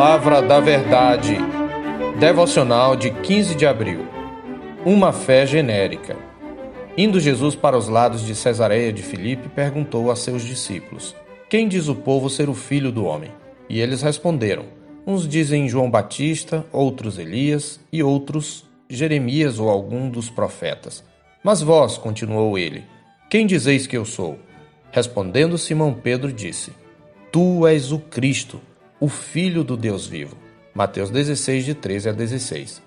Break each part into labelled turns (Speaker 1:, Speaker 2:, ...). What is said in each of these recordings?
Speaker 1: Palavra da Verdade. Devocional de 15 de abril. Uma fé genérica. Indo Jesus para os lados de Cesareia de Filipe, perguntou a seus discípulos: Quem diz o povo ser o filho do homem? E eles responderam: Uns dizem João Batista, outros Elias e outros Jeremias ou algum dos profetas. Mas vós, continuou ele, quem dizeis que eu sou? Respondendo Simão Pedro disse: Tu és o Cristo, o Filho do Deus vivo. Mateus 16, de 13 a 16.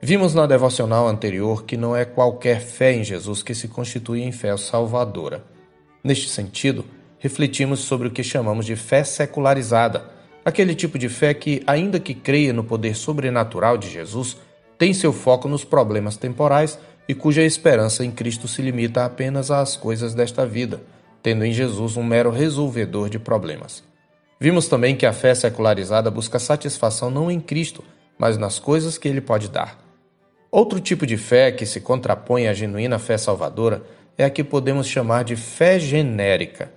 Speaker 1: Vimos na devocional anterior que não é qualquer fé em Jesus que se constitui em fé salvadora. Neste sentido, refletimos sobre o que chamamos de fé secularizada, aquele tipo de fé que, ainda que creia no poder sobrenatural de Jesus, tem seu foco nos problemas temporais e cuja esperança em Cristo se limita apenas às coisas desta vida tendo em Jesus um mero resolvedor de problemas. Vimos também que a fé secularizada busca satisfação não em Cristo, mas nas coisas que ele pode dar. Outro tipo de fé que se contrapõe à genuína fé salvadora é a que podemos chamar de fé genérica.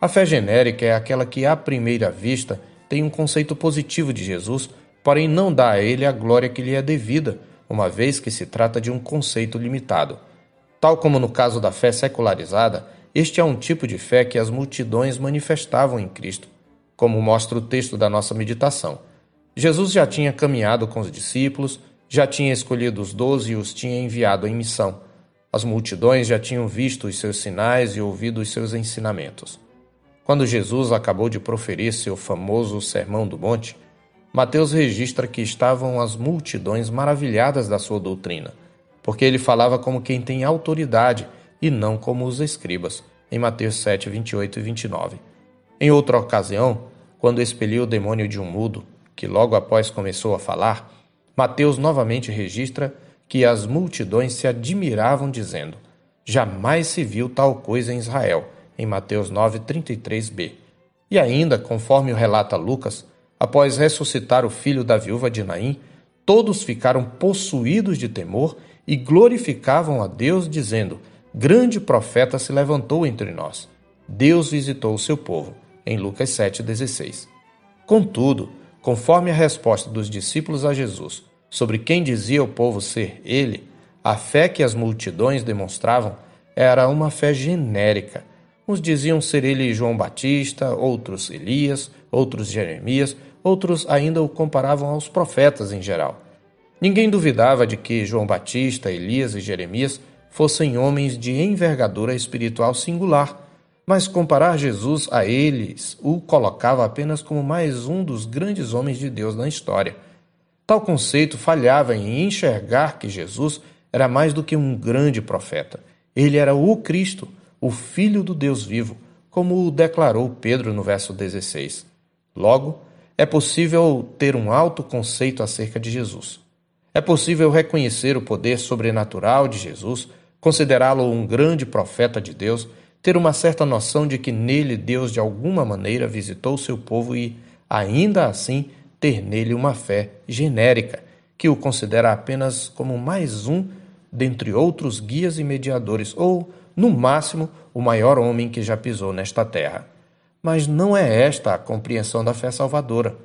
Speaker 1: A fé genérica é aquela que, à primeira vista, tem um conceito positivo de Jesus, porém não dá a ele a glória que lhe é devida, uma vez que se trata de um conceito limitado. Tal como no caso da fé secularizada, este é um tipo de fé que as multidões manifestavam em Cristo, como mostra o texto da nossa meditação. Jesus já tinha caminhado com os discípulos, já tinha escolhido os doze e os tinha enviado em missão. As multidões já tinham visto os seus sinais e ouvido os seus ensinamentos. Quando Jesus acabou de proferir seu famoso Sermão do Monte, Mateus registra que estavam as multidões maravilhadas da sua doutrina, porque ele falava como quem tem autoridade e não como os escribas, em Mateus 7, 28 e 29. Em outra ocasião, quando expeliu o demônio de um mudo, que logo após começou a falar, Mateus novamente registra que as multidões se admiravam, dizendo: Jamais se viu tal coisa em Israel, em Mateus 9:33b. E ainda, conforme o relata Lucas, após ressuscitar o filho da viúva de Naim, todos ficaram possuídos de temor e glorificavam a Deus, dizendo: grande profeta se levantou entre nós. Deus visitou o seu povo, em Lucas 7,16. Contudo, conforme a resposta dos discípulos a Jesus sobre quem dizia o povo ser ele, a fé que as multidões demonstravam era uma fé genérica. Uns diziam ser ele João Batista, outros Elias, outros Jeremias, outros ainda o comparavam aos profetas em geral. Ninguém duvidava de que João Batista, Elias e Jeremias fossem homens de envergadura espiritual singular, mas comparar Jesus a eles o colocava apenas como mais um dos grandes homens de Deus na história. Tal conceito falhava em enxergar que Jesus era mais do que um grande profeta. Ele era o Cristo, o Filho do Deus vivo, como o declarou Pedro no verso 16. Logo, é possível ter um alto conceito acerca de Jesus. É possível reconhecer o poder sobrenatural de Jesus considerá-lo um grande profeta de Deus, ter uma certa noção de que nele Deus de alguma maneira visitou seu povo e, ainda assim, ter nele uma fé genérica, que o considera apenas como mais um dentre outros guias e mediadores, ou, no máximo, o maior homem que já pisou nesta terra. Mas não é esta a compreensão da fé salvadora.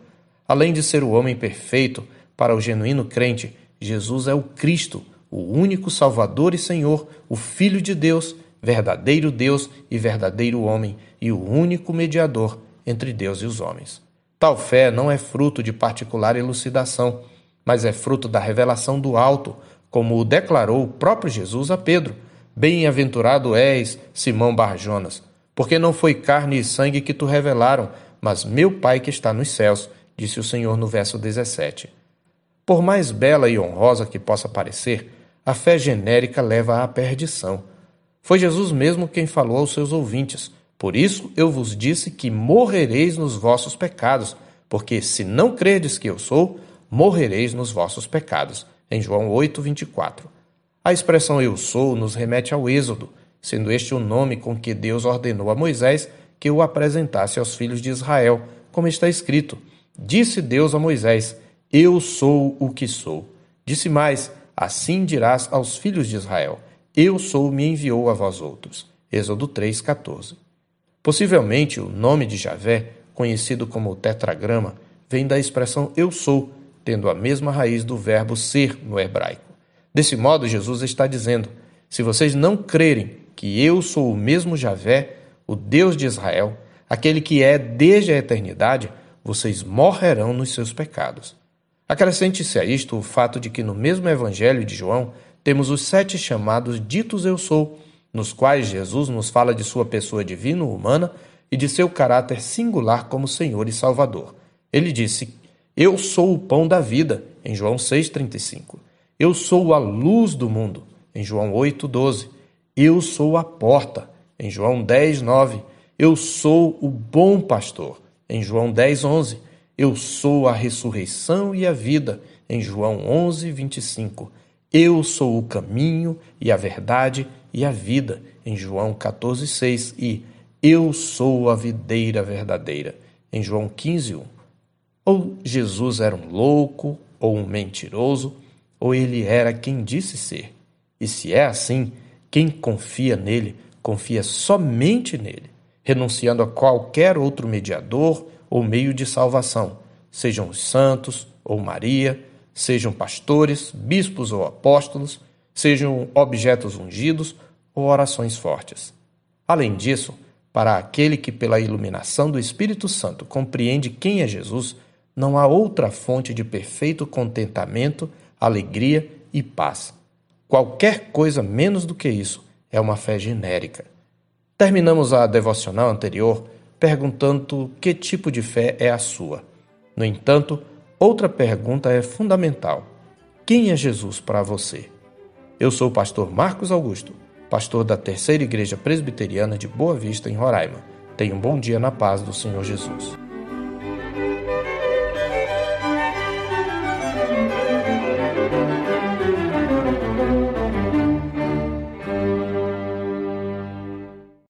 Speaker 1: Além de ser o homem perfeito, para o genuíno crente, Jesus é o Cristo, o único Salvador e Senhor, o Filho de Deus, verdadeiro Deus e verdadeiro homem, e o único mediador entre Deus e os homens. Tal fé não é fruto de particular elucidação, mas é fruto da revelação do alto, como o declarou o próprio Jesus a Pedro: Bem-aventurado és, Simão Barjonas, porque não foi carne e sangue que tu revelaram, mas meu Pai que está nos céus, disse o Senhor no verso 17. Por mais bela e honrosa que possa parecer, a fé genérica leva à perdição. Foi Jesus mesmo quem falou aos seus ouvintes: Por isso eu vos disse que morrereis nos vossos pecados, porque se não credes que eu sou, morrereis nos vossos pecados. Em João 8, 24. A expressão eu sou nos remete ao Êxodo, sendo este o nome com que Deus ordenou a Moisés que o apresentasse aos filhos de Israel, como está escrito: Disse Deus a Moisés: Eu sou o que sou. Disse mais: Assim dirás aos filhos de Israel: Eu sou, me enviou a vós outros. Êxodo 3,14. Possivelmente o nome de Javé, conhecido como tetragrama, vem da expressão eu sou, tendo a mesma raiz do verbo ser no hebraico. Desse modo, Jesus está dizendo: se vocês não crerem que eu sou o mesmo Javé, o Deus de Israel, aquele que é desde a eternidade, vocês morrerão nos seus pecados. Acrescente-se a isto o fato de que no mesmo Evangelho de João temos os sete chamados ditos eu sou, nos quais Jesus nos fala de sua pessoa divino-humana e de seu caráter singular como Senhor e Salvador. Ele disse: Eu sou o pão da vida, em João 6,35. Eu sou a luz do mundo, em João 8,12. Eu sou a porta, em João 10,9. Eu sou o bom pastor, em João 10,11. Eu sou a ressurreição e a vida, em João 11:25. Eu sou o caminho e a verdade e a vida, em João 14:6 e Eu sou a videira verdadeira, em João 15:1. Ou Jesus era um louco ou um mentiroso, ou ele era quem disse ser. E se é assim, quem confia nele, confia somente nele, renunciando a qualquer outro mediador ou meio de salvação, sejam os santos ou Maria, sejam pastores, bispos ou apóstolos, sejam objetos ungidos ou orações fortes. Além disso, para aquele que, pela iluminação do Espírito Santo, compreende quem é Jesus, não há outra fonte de perfeito contentamento, alegria e paz. Qualquer coisa menos do que isso é uma fé genérica. Terminamos a devocional anterior perguntando que tipo de fé é a sua. No entanto, outra pergunta é fundamental: quem é Jesus para você? Eu sou o pastor Marcos Augusto, pastor da Terceira Igreja Presbiteriana de Boa Vista, em Roraima. Tenha um bom dia na paz do Senhor Jesus.